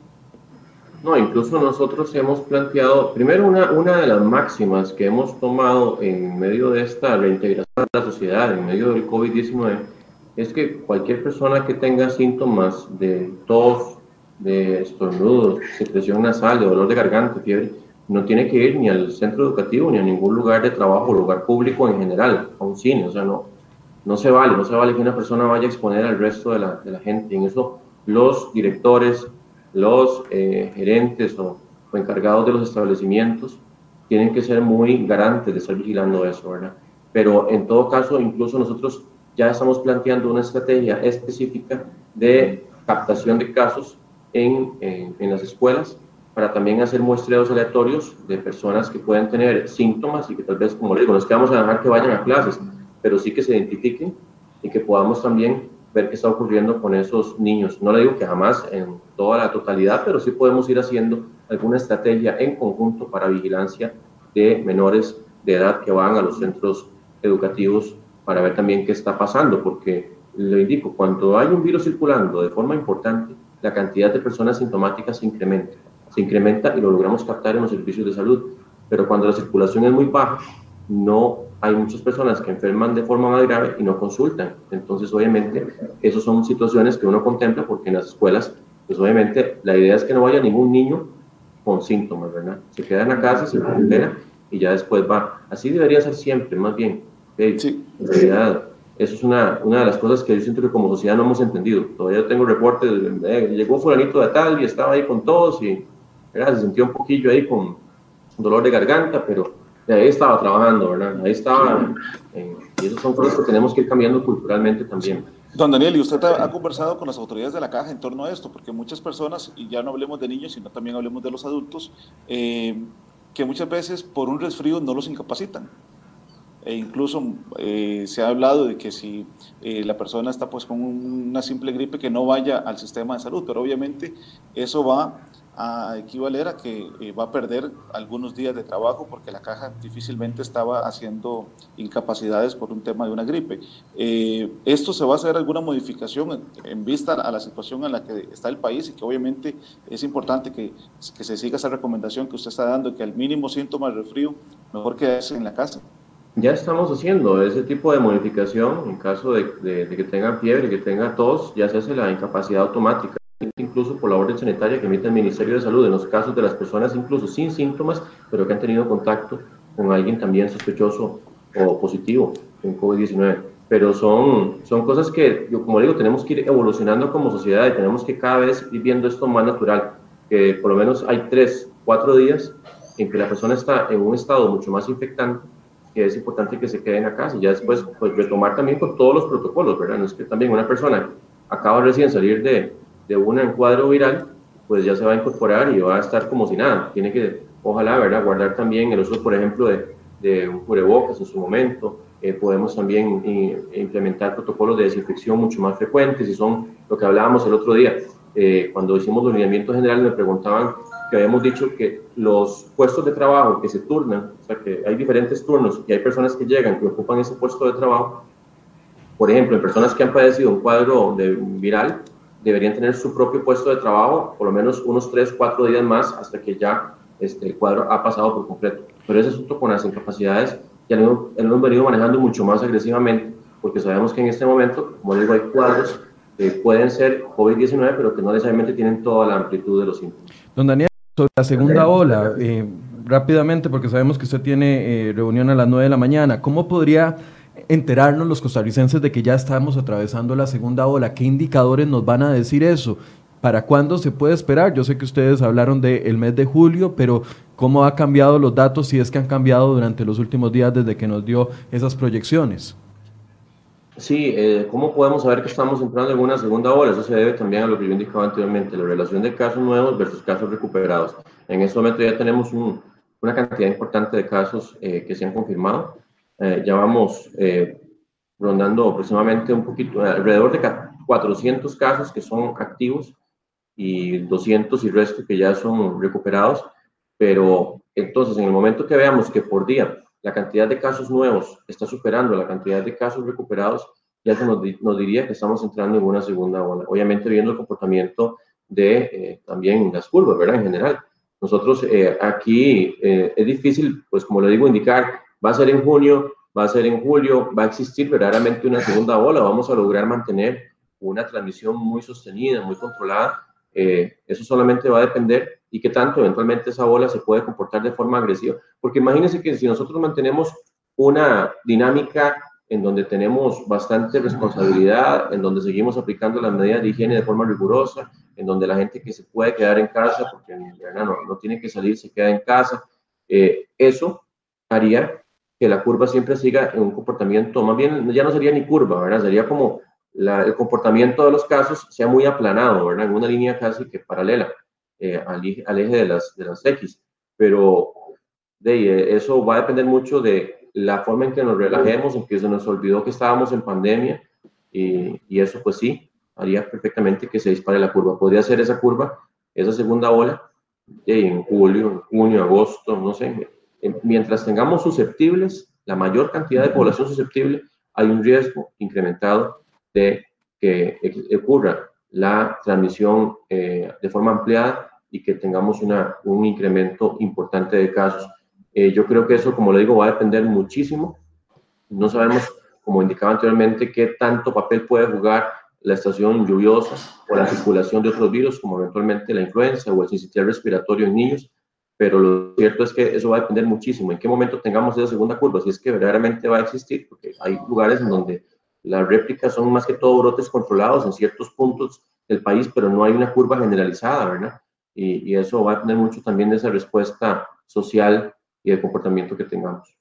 No, incluso nosotros hemos planteado, primero una, una de las máximas que hemos tomado en medio de esta reintegración de la sociedad, en medio del COVID-19, es que cualquier persona que tenga síntomas de tos, de estornudos, secreción nasal, de dolor de garganta, fiebre, no tiene que ir ni al centro educativo ni a ningún lugar de trabajo, lugar público en general, a un cine, o sea, no, no se vale, no se vale que una persona vaya a exponer al resto de la, gente. En eso los directores, los eh, gerentes o, o, encargados de los establecimientos tienen que ser muy garantes de estar vigilando eso, ¿verdad? Pero en todo caso, incluso nosotros ya estamos planteando una estrategia específica de captación de casos en, en, las escuelas para también hacer muestreos aleatorios de personas que pueden tener síntomas y que tal vez, como les digo, no es que vamos a dejar que vayan a clases, pero sí que se identifiquen y que podamos también ver qué está ocurriendo con esos niños. No le digo que jamás en toda la totalidad, pero sí podemos ir haciendo alguna estrategia en conjunto para vigilancia de menores de edad que van a los centros educativos para ver también qué está pasando, porque lo indico, cuando hay un virus circulando de forma importante, la cantidad de personas sintomáticas se incrementa, se incrementa y lo logramos captar en los servicios de salud, pero cuando la circulación es muy baja, no hay muchas personas que enferman de forma más grave y no consultan. Entonces, obviamente, esas son situaciones que uno contempla porque en las escuelas, pues obviamente la idea es que no vaya ningún niño con síntomas, ¿verdad? Se queda en la casa, se recupera y ya después va. Así debería ser siempre, más bien sí. En realidad, eso es una, una de las cosas que yo siento que como sociedad no hemos entendido. Todavía tengo reportes, de, llegó fulanito de tal y estaba ahí con todos y se sentía un poquillo ahí con dolor de garganta, pero ahí estaba trabajando, ¿verdad? Ahí estaba. y esas son cosas que tenemos que ir cambiando culturalmente también. Don Daniel, ¿y usted ha, conversado con las autoridades de la caja en torno a esto? Porque muchas personas, y ya no hablemos de niños, sino también hablemos de los adultos, eh, que muchas veces por un resfrío no los incapacitan e incluso eh, se ha hablado de que si eh, la persona está pues con una simple gripe que no vaya al sistema de salud, pero obviamente eso va a equivaler a que eh, va a perder algunos días de trabajo porque la caja difícilmente estaba haciendo incapacidades por un tema de una gripe. ¿Esto se va a hacer alguna modificación en, vista a la situación en la que está el país y que obviamente es importante que, que se siga esa recomendación que usted está dando, que al mínimo síntoma de resfrío, mejor quedarse en la casa? Ya estamos haciendo ese tipo de modificación en caso de, que tengan fiebre, que tenga tos, ya se hace la incapacidad automática, incluso por la orden sanitaria que emite el Ministerio de Salud en los casos de las personas incluso sin síntomas, pero que han tenido contacto con alguien también sospechoso o positivo en COVID-19. Pero son, son cosas que, yo como digo, tenemos que ir evolucionando como sociedad y tenemos que cada vez ir viendo esto más natural, que por lo menos hay tres, cuatro días en que la persona está en un estado mucho más infectante que es importante que se queden acá y ya después pues, retomar también con todos los protocolos, ¿verdad? No es que también una persona acaba recién salir de, de un encuadro viral, pues ya se va a incorporar y va a estar como si nada. Tiene que, ojalá, ¿verdad? Guardar también el uso, por ejemplo, de, de un cubrebocas en su momento. Eh, podemos también eh, implementar protocolos de desinfección mucho más frecuentes y son lo que hablábamos el otro día. Eh, cuando hicimos los lineamientos generales me preguntaban que habíamos dicho que los puestos de trabajo que se turnan, o sea, que hay diferentes turnos y hay personas que llegan que ocupan ese puesto de trabajo, por ejemplo, en personas que han padecido un cuadro de viral, deberían tener su propio puesto de trabajo por lo menos unos 3, 4 días más hasta que ya este, el cuadro ha pasado por completo. pero ese asunto con las incapacidades ya lo, hemos venido manejando mucho más agresivamente, porque sabemos que en este momento, como digo, hay cuadros que pueden ser COVID-19, pero que no necesariamente tienen toda la amplitud de los síntomas. Don Daniel, sobre la segunda ola, eh, rápidamente, porque sabemos que usted tiene eh, reunión a las 9 de la mañana, ¿cómo podría enterarnos los costarricenses de que ya estamos atravesando la segunda ola? ¿Qué indicadores nos van a decir eso? ¿Para cuándo se puede esperar? Yo sé que ustedes hablaron del mes de julio, pero ¿cómo ha cambiado los datos si es que han cambiado durante los últimos días desde que nos dio esas proyecciones? Sí, eh, ¿cómo podemos saber que estamos entrando en una segunda ola? Eso se debe también a lo que yo indicaba anteriormente, la relación de casos nuevos versus casos recuperados. En este momento ya tenemos una cantidad importante de casos eh, que se han confirmado. Eh, ya vamos rondando aproximadamente un poquito, alrededor de 400 casos que son activos y 200 y resto que ya son recuperados. Pero entonces, en el momento que veamos que por día la cantidad de casos nuevos está superando la cantidad de casos recuperados, ya se nos, diría que estamos entrando en una segunda ola. Obviamente viendo el comportamiento de eh, también las curvas, ¿verdad? En general. Nosotros eh, aquí eh, es difícil, pues como le digo, indicar, va a ser en junio, va a ser en julio, va a existir verdaderamente una segunda ola, vamos a lograr mantener una transmisión muy sostenida, muy controlada. eso solamente va a depender y qué tanto eventualmente esa bola se puede comportar de forma agresiva. Porque imagínense que si nosotros mantenemos una dinámica en donde tenemos bastante responsabilidad, en donde seguimos aplicando las medidas de higiene de forma rigurosa, en donde la gente que se puede quedar en casa, porque no, no tiene que salir, se queda en casa, eh, eso haría que la curva siempre siga en un comportamiento, más bien ya no sería ni curva, ¿verdad? Sería como el comportamiento de los casos sea muy aplanado, ¿verdad? En una línea casi que paralela. Eh, al, eje de las, de las X. Pero de, eh, eso va a depender mucho de la forma en que nos relajemos, en que se nos olvidó que estábamos en pandemia y, y eso pues sí, haría perfectamente que se dispare la curva. Podría ser esa curva, esa segunda ola, en julio, junio, agosto, no sé. Mientras tengamos susceptibles, la mayor cantidad de población susceptible, hay un riesgo incrementado de que ocurra la transmisión eh, de forma ampliada y que tengamos una, un incremento importante de casos. Eh, yo creo que eso, como le digo, va a depender muchísimo. No sabemos, como indicaba anteriormente, qué tanto papel puede jugar la estación lluviosa o la circulación de otros virus, como eventualmente la influenza o el sistema respiratorio en niños, pero lo cierto es que eso va a depender muchísimo. En qué momento tengamos esa segunda curva, si es que verdaderamente va a existir, porque hay lugares en donde las réplicas son más que todo brotes controlados en ciertos puntos del país, pero no hay una curva generalizada, ¿verdad? Y, eso va a depender mucho también de esa respuesta social y de comportamiento que tengamos.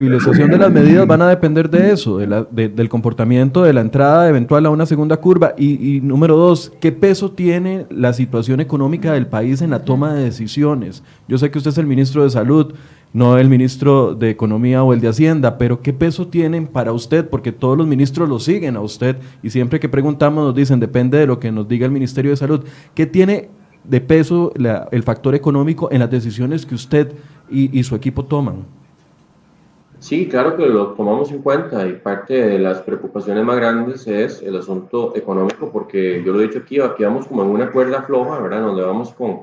La estación de las medidas van a depender de eso, del comportamiento, de la entrada eventual a una segunda curva. Y, y, número dos, ¿qué peso tiene la situación económica del país en la toma de decisiones? Yo sé que usted es el ministro de Salud, no el ministro de Economía o el de Hacienda, pero ¿qué peso tienen para usted? Porque todos los ministros lo siguen a usted y siempre que preguntamos nos dicen, depende de lo que nos diga el Ministerio de Salud. ¿Qué tiene de peso el factor económico en las decisiones que usted y, su equipo toman? Sí, claro que lo tomamos en cuenta y parte de las preocupaciones más grandes es el asunto económico, porque yo lo he dicho aquí, aquí vamos como en una cuerda floja, ¿verdad? Donde vamos con,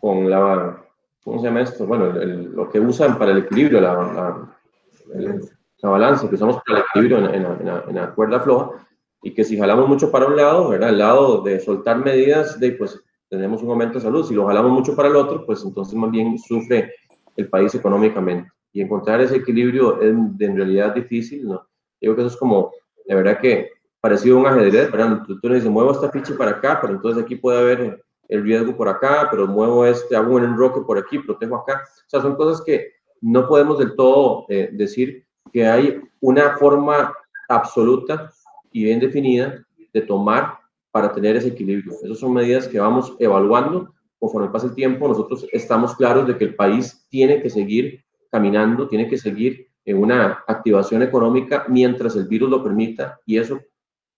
con la, ¿cómo se llama esto? Bueno, lo que usan para el equilibrio, la, la, la balanza que usamos para el equilibrio en, en, la, cuerda floja, y que si jalamos mucho para un lado, ¿verdad? El lado de soltar medidas, de, pues tenemos un aumento de salud. Si lo jalamos mucho para el otro, pues entonces más bien sufre el país económicamente. Y encontrar ese equilibrio es en realidad difícil, ¿no? Yo creo que eso es como, de verdad que parecido a un ajedrez, ¿verdad? Tú, tú le dices, muevo esta ficha para acá, pero entonces aquí puede haber el riesgo por acá, pero muevo este, hago un enroque por aquí, protejo acá. O sea, son cosas que no podemos del todo eh, decir que hay una forma absoluta y bien definida de tomar para tener ese equilibrio. Esas son medidas que vamos evaluando conforme pasa el tiempo. Nosotros estamos claros de que el país tiene que seguir caminando, tiene que seguir en una activación económica mientras el virus lo permita y eso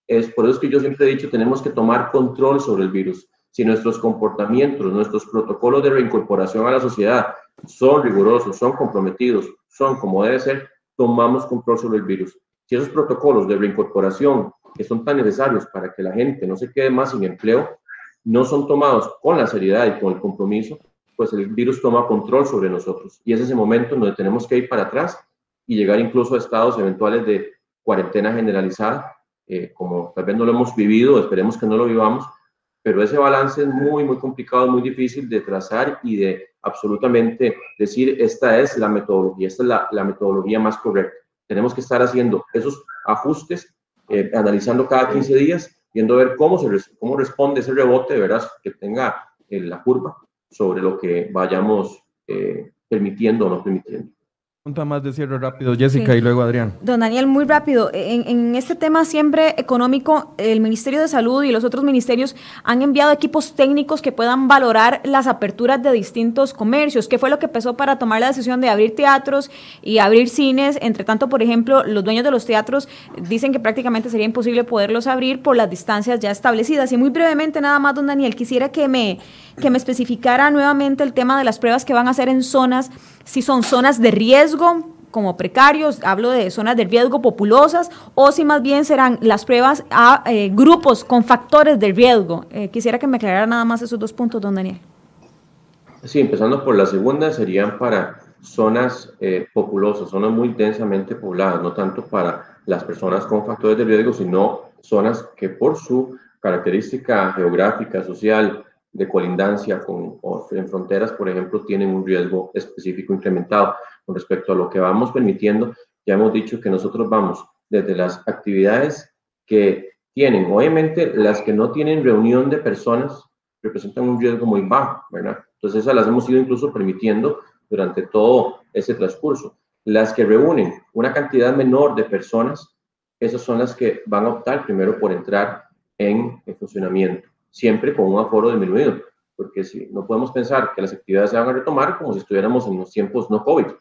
es por eso que yo siempre he dicho tenemos que tomar control sobre el virus. Si nuestros comportamientos, nuestros protocolos de reincorporación a la sociedad son rigurosos, son comprometidos, son como debe ser, tomamos control sobre el virus. Si esos protocolos de reincorporación que son tan necesarios para que la gente no se quede más sin empleo, no son tomados con la seriedad y con el compromiso, pues el virus toma control sobre nosotros. Y es ese momento en donde tenemos que ir para atrás y llegar incluso a estados eventuales de cuarentena generalizada, eh, como tal vez no lo hemos vivido, esperemos que no lo vivamos, pero ese balance es muy, muy complicado, muy difícil de trazar y de absolutamente decir, esta es la metodología, esta es la, la metodología más correcta. Tenemos que estar haciendo esos ajustes, eh, analizando cada 15 días, viendo a ver cómo, se, cómo responde ese rebote, de verdad, que tenga eh, la curva sobre lo que vayamos eh, permitiendo o no permitiendo más de cierre rápido, Jessica, y luego Adrián. Don Daniel, muy rápido. En, este tema siempre económico, el Ministerio de Salud y los otros ministerios han enviado equipos técnicos que puedan valorar las aperturas de distintos comercios. ¿Qué fue lo que pesó para tomar la decisión de abrir teatros y abrir cines? Entre tanto, por ejemplo, los dueños de los teatros dicen que prácticamente sería imposible poderlos abrir por las distancias ya establecidas. Y muy brevemente, nada más, don Daniel, quisiera que me, que me especificara nuevamente el tema de las pruebas que van a hacer en zonas si son zonas de riesgo como precarios, hablo de zonas de riesgo populosas, o si más bien serán las pruebas a eh, grupos con factores de riesgo. Eh, quisiera que me aclarara nada más esos dos puntos, don Daniel. Sí, empezando por la segunda, serían para zonas eh, populosas, zonas muy densamente pobladas, no tanto para las personas con factores de riesgo, sino zonas que por su característica geográfica, social, de colindancia con, en fronteras, por ejemplo, tienen un riesgo específico incrementado. Con respecto a lo que vamos permitiendo, ya hemos dicho que nosotros vamos desde las actividades que tienen, obviamente las que no tienen reunión de personas representan un riesgo muy bajo, ¿verdad? Entonces esas las hemos ido incluso permitiendo durante todo ese transcurso. Las que reúnen una cantidad menor de personas, esas son las que van a optar primero por entrar en, en funcionamiento siempre con un aforo disminuido, porque si no podemos pensar que las actividades se van a retomar como si estuviéramos en los tiempos no COVID. O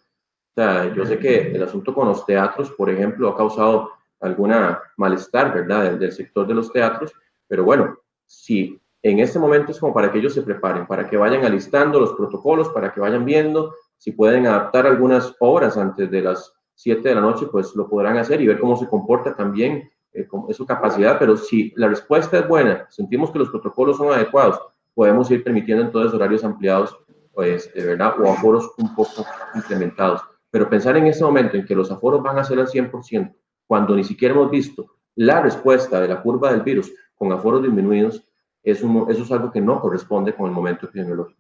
sea, yo sé que el asunto con los teatros, por ejemplo, ha causado alguna malestar, ¿verdad?, del, sector de los teatros, pero bueno, si en este momento es como para que ellos se preparen, para que vayan alistando los protocolos, para que vayan viendo si pueden adaptar algunas obras antes de las 7 de la noche, pues lo podrán hacer y ver cómo se comporta también eh, es su capacidad, pero si la respuesta es buena, sentimos que los protocolos son adecuados, podemos ir permitiendo entonces horarios ampliados, pues, de verdad, o aforos un poco incrementados. Pero pensar en ese momento en que los aforos van a ser al 100%, cuando ni siquiera hemos visto la respuesta de la curva del virus con aforos disminuidos, es eso es algo que no corresponde con el momento epidemiológico.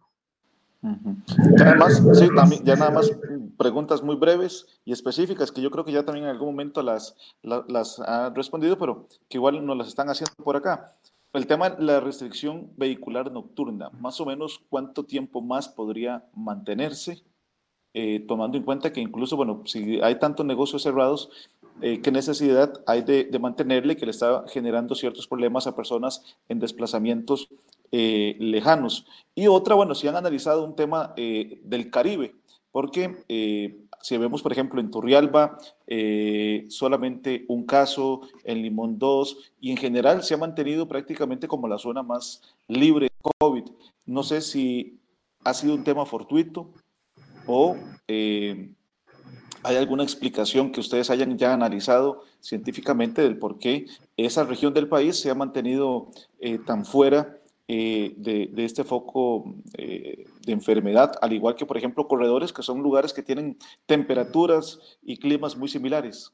Además, sí, también, ya nada más preguntas muy breves y específicas que yo creo que ya también en algún momento las, las, ha respondido, pero que igual nos las están haciendo por acá. El tema de la restricción vehicular nocturna, más o menos cuánto tiempo más podría mantenerse, eh, tomando en cuenta que incluso, bueno, si hay tantos negocios cerrados, eh, qué necesidad hay de, de, mantenerle que le está generando ciertos problemas a personas en desplazamientos eh, lejanos. Y otra, bueno, si han analizado un tema eh, del Caribe, porque eh, si vemos, por ejemplo, en Turrialba, solamente un caso, en Limón dos, y en general se ha mantenido prácticamente como la zona más libre de COVID. No sé si ha sido un tema fortuito o hay alguna explicación que ustedes hayan ya analizado científicamente del por qué esa región del país se ha mantenido tan fuera eh, de, este foco eh, de enfermedad, al igual que, por ejemplo, corredores, que son lugares que tienen temperaturas y climas muy similares.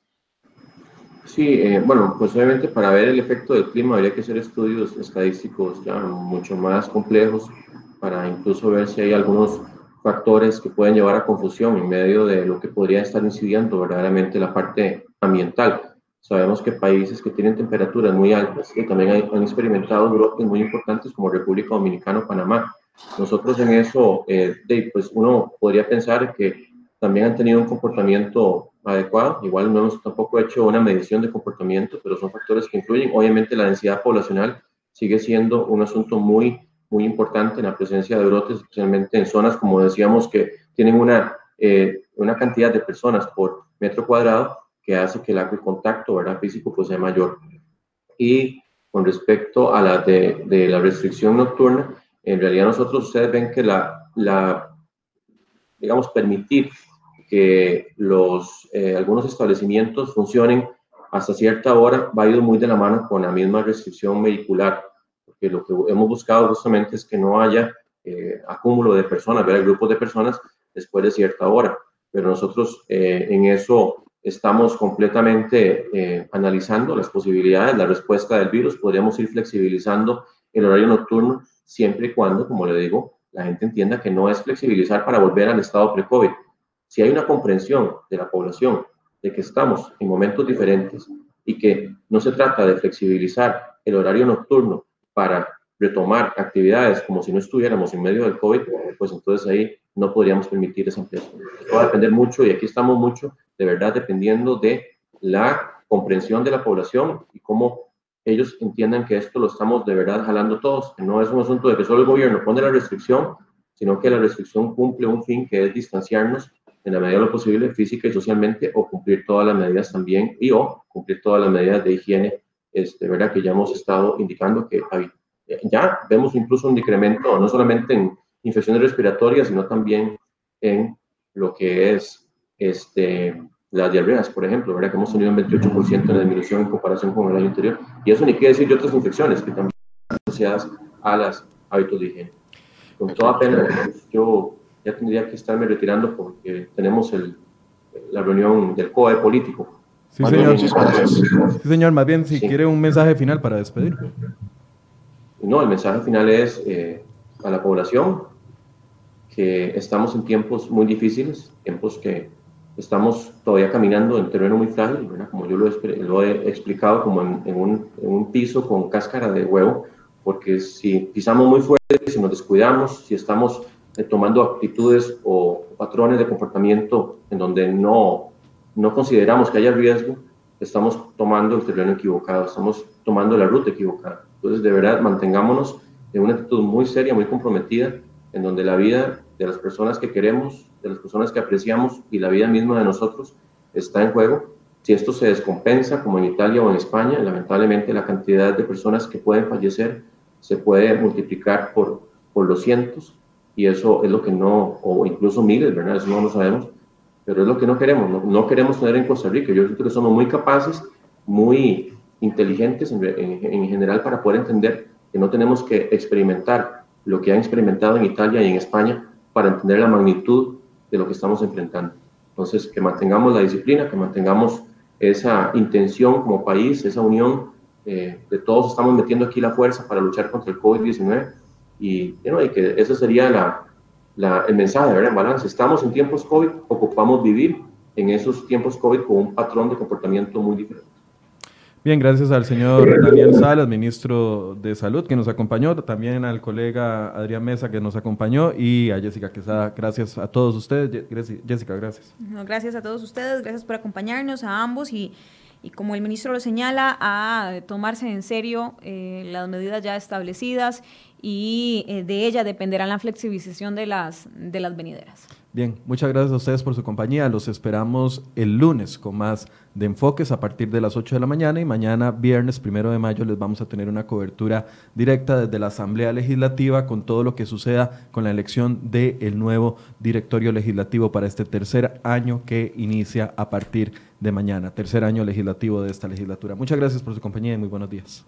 Sí, eh, bueno, pues obviamente para ver el efecto del clima habría que hacer estudios estadísticos ya mucho más complejos para incluso ver si hay algunos factores que pueden llevar a confusión en medio de lo que podría estar incidiendo verdaderamente la parte ambiental. Sabemos que países que tienen temperaturas muy altas y también han experimentado brotes muy importantes como República Dominicana o Panamá. Nosotros en eso, eh, pues uno podría pensar que también han tenido un comportamiento adecuado. Igual no hemos tampoco hecho una medición de comportamiento, pero son factores que influyen. Obviamente la densidad poblacional sigue siendo un asunto muy, muy importante en la presencia de brotes, especialmente en zonas, como decíamos, que tienen una, eh, una cantidad de personas por metro cuadrado que hace que el contacto ¿verdad? físico pues, sea mayor. Y con respecto a la de, de, la restricción nocturna, en realidad nosotros ustedes ven que la, la digamos, permitir que los, eh, algunos establecimientos funcionen hasta cierta hora va a ir muy de la mano con la misma restricción vehicular, porque lo que hemos buscado justamente es que no haya eh, acúmulo de personas, ver grupos de personas después de cierta hora. Pero nosotros eh, en eso estamos completamente eh, analizando las posibilidades, la respuesta del virus. Podríamos ir flexibilizando el horario nocturno siempre y cuando, como le digo, la gente entienda que no es flexibilizar para volver al estado pre-COVID. Si hay una comprensión de la población de que estamos en momentos diferentes y que no se trata de flexibilizar el horario nocturno para retomar actividades como si no estuviéramos en medio del COVID, pues entonces ahí no podríamos permitir esa ampliación. Va a depender mucho, y aquí estamos mucho, de verdad, dependiendo de la comprensión de la población y cómo ellos entiendan que esto lo estamos de verdad jalando todos, que no es un asunto de que solo el gobierno pone la restricción, sino que la restricción cumple un fin que es distanciarnos en la medida de lo posible física y socialmente o cumplir todas las medidas también y o cumplir todas las medidas de higiene, este, ¿verdad? Que ya hemos estado indicando que ya vemos incluso un decremento no solamente en infecciones respiratorias, sino también en lo que es este, las diarreas, por ejemplo, ¿verdad? que hemos tenido un 28% de disminución en comparación con el año anterior. Y eso ni quiere decir de otras infecciones que también están asociadas a los hábitos de higiene. Con toda pena, yo ya tendría que estarme retirando porque tenemos el, la reunión del COE político. Sí, señor. sí, señor. Más bien, si quiere un mensaje final para despedir. No, el mensaje final es eh, a la población que estamos en tiempos muy difíciles, tiempos que estamos todavía caminando en terreno muy frágil, como yo lo he, explicado, como en, un, en, un, piso con cáscara de huevo, porque si pisamos muy fuerte, si nos descuidamos, si estamos eh, tomando actitudes o patrones de comportamiento en donde no, no consideramos que haya riesgo, estamos tomando el terreno equivocado, estamos tomando la ruta equivocada. Entonces, de verdad, mantengámonos en una actitud muy seria, muy comprometida, en donde la vida de las personas que queremos, de las personas que apreciamos y la vida misma de nosotros está en juego. Si esto se descompensa, como en Italia o en España, lamentablemente la cantidad de personas que pueden fallecer se puede multiplicar por, por los cientos y eso es lo que no, o incluso miles, ¿verdad? Eso no lo sabemos, pero es lo que no queremos, no, no queremos tener en Costa Rica. Yo creo que somos muy capaces, muy inteligentes en, general para poder entender que no tenemos que experimentar lo que han experimentado en Italia y en España para entender la magnitud de lo que estamos enfrentando. Entonces, que mantengamos la disciplina, que mantengamos esa intención como país, esa unión, eh, de todos estamos metiendo aquí la fuerza para luchar contra el COVID-19 y, y, que ese sería la, la, el mensaje, ¿verdad? En balance, estamos en tiempos COVID, ocupamos vivir en esos tiempos COVID con un patrón de comportamiento muy diferente. Bien, gracias al señor Daniel Salas, ministro de Salud, que nos acompañó, también al colega Adrián Mesa, que nos acompañó, y a Jessica Quesada. Gracias a todos ustedes. Jessica, gracias. gracias a todos ustedes, gracias por acompañarnos a ambos y, y como el ministro lo señala, a tomarse en serio eh, las medidas ya establecidas y eh, de ella dependerá la flexibilización de las, de las venideras. Bien, muchas gracias a ustedes por su compañía. Los esperamos el lunes con más de enfoques a partir de las 8 de la mañana y mañana, viernes primero de mayo, les vamos a tener una cobertura directa desde la Asamblea Legislativa con todo lo que suceda con la elección del nuevo directorio legislativo para este tercer año que inicia a partir de mañana, tercer año legislativo de esta legislatura. Muchas gracias por su compañía y muy buenos días.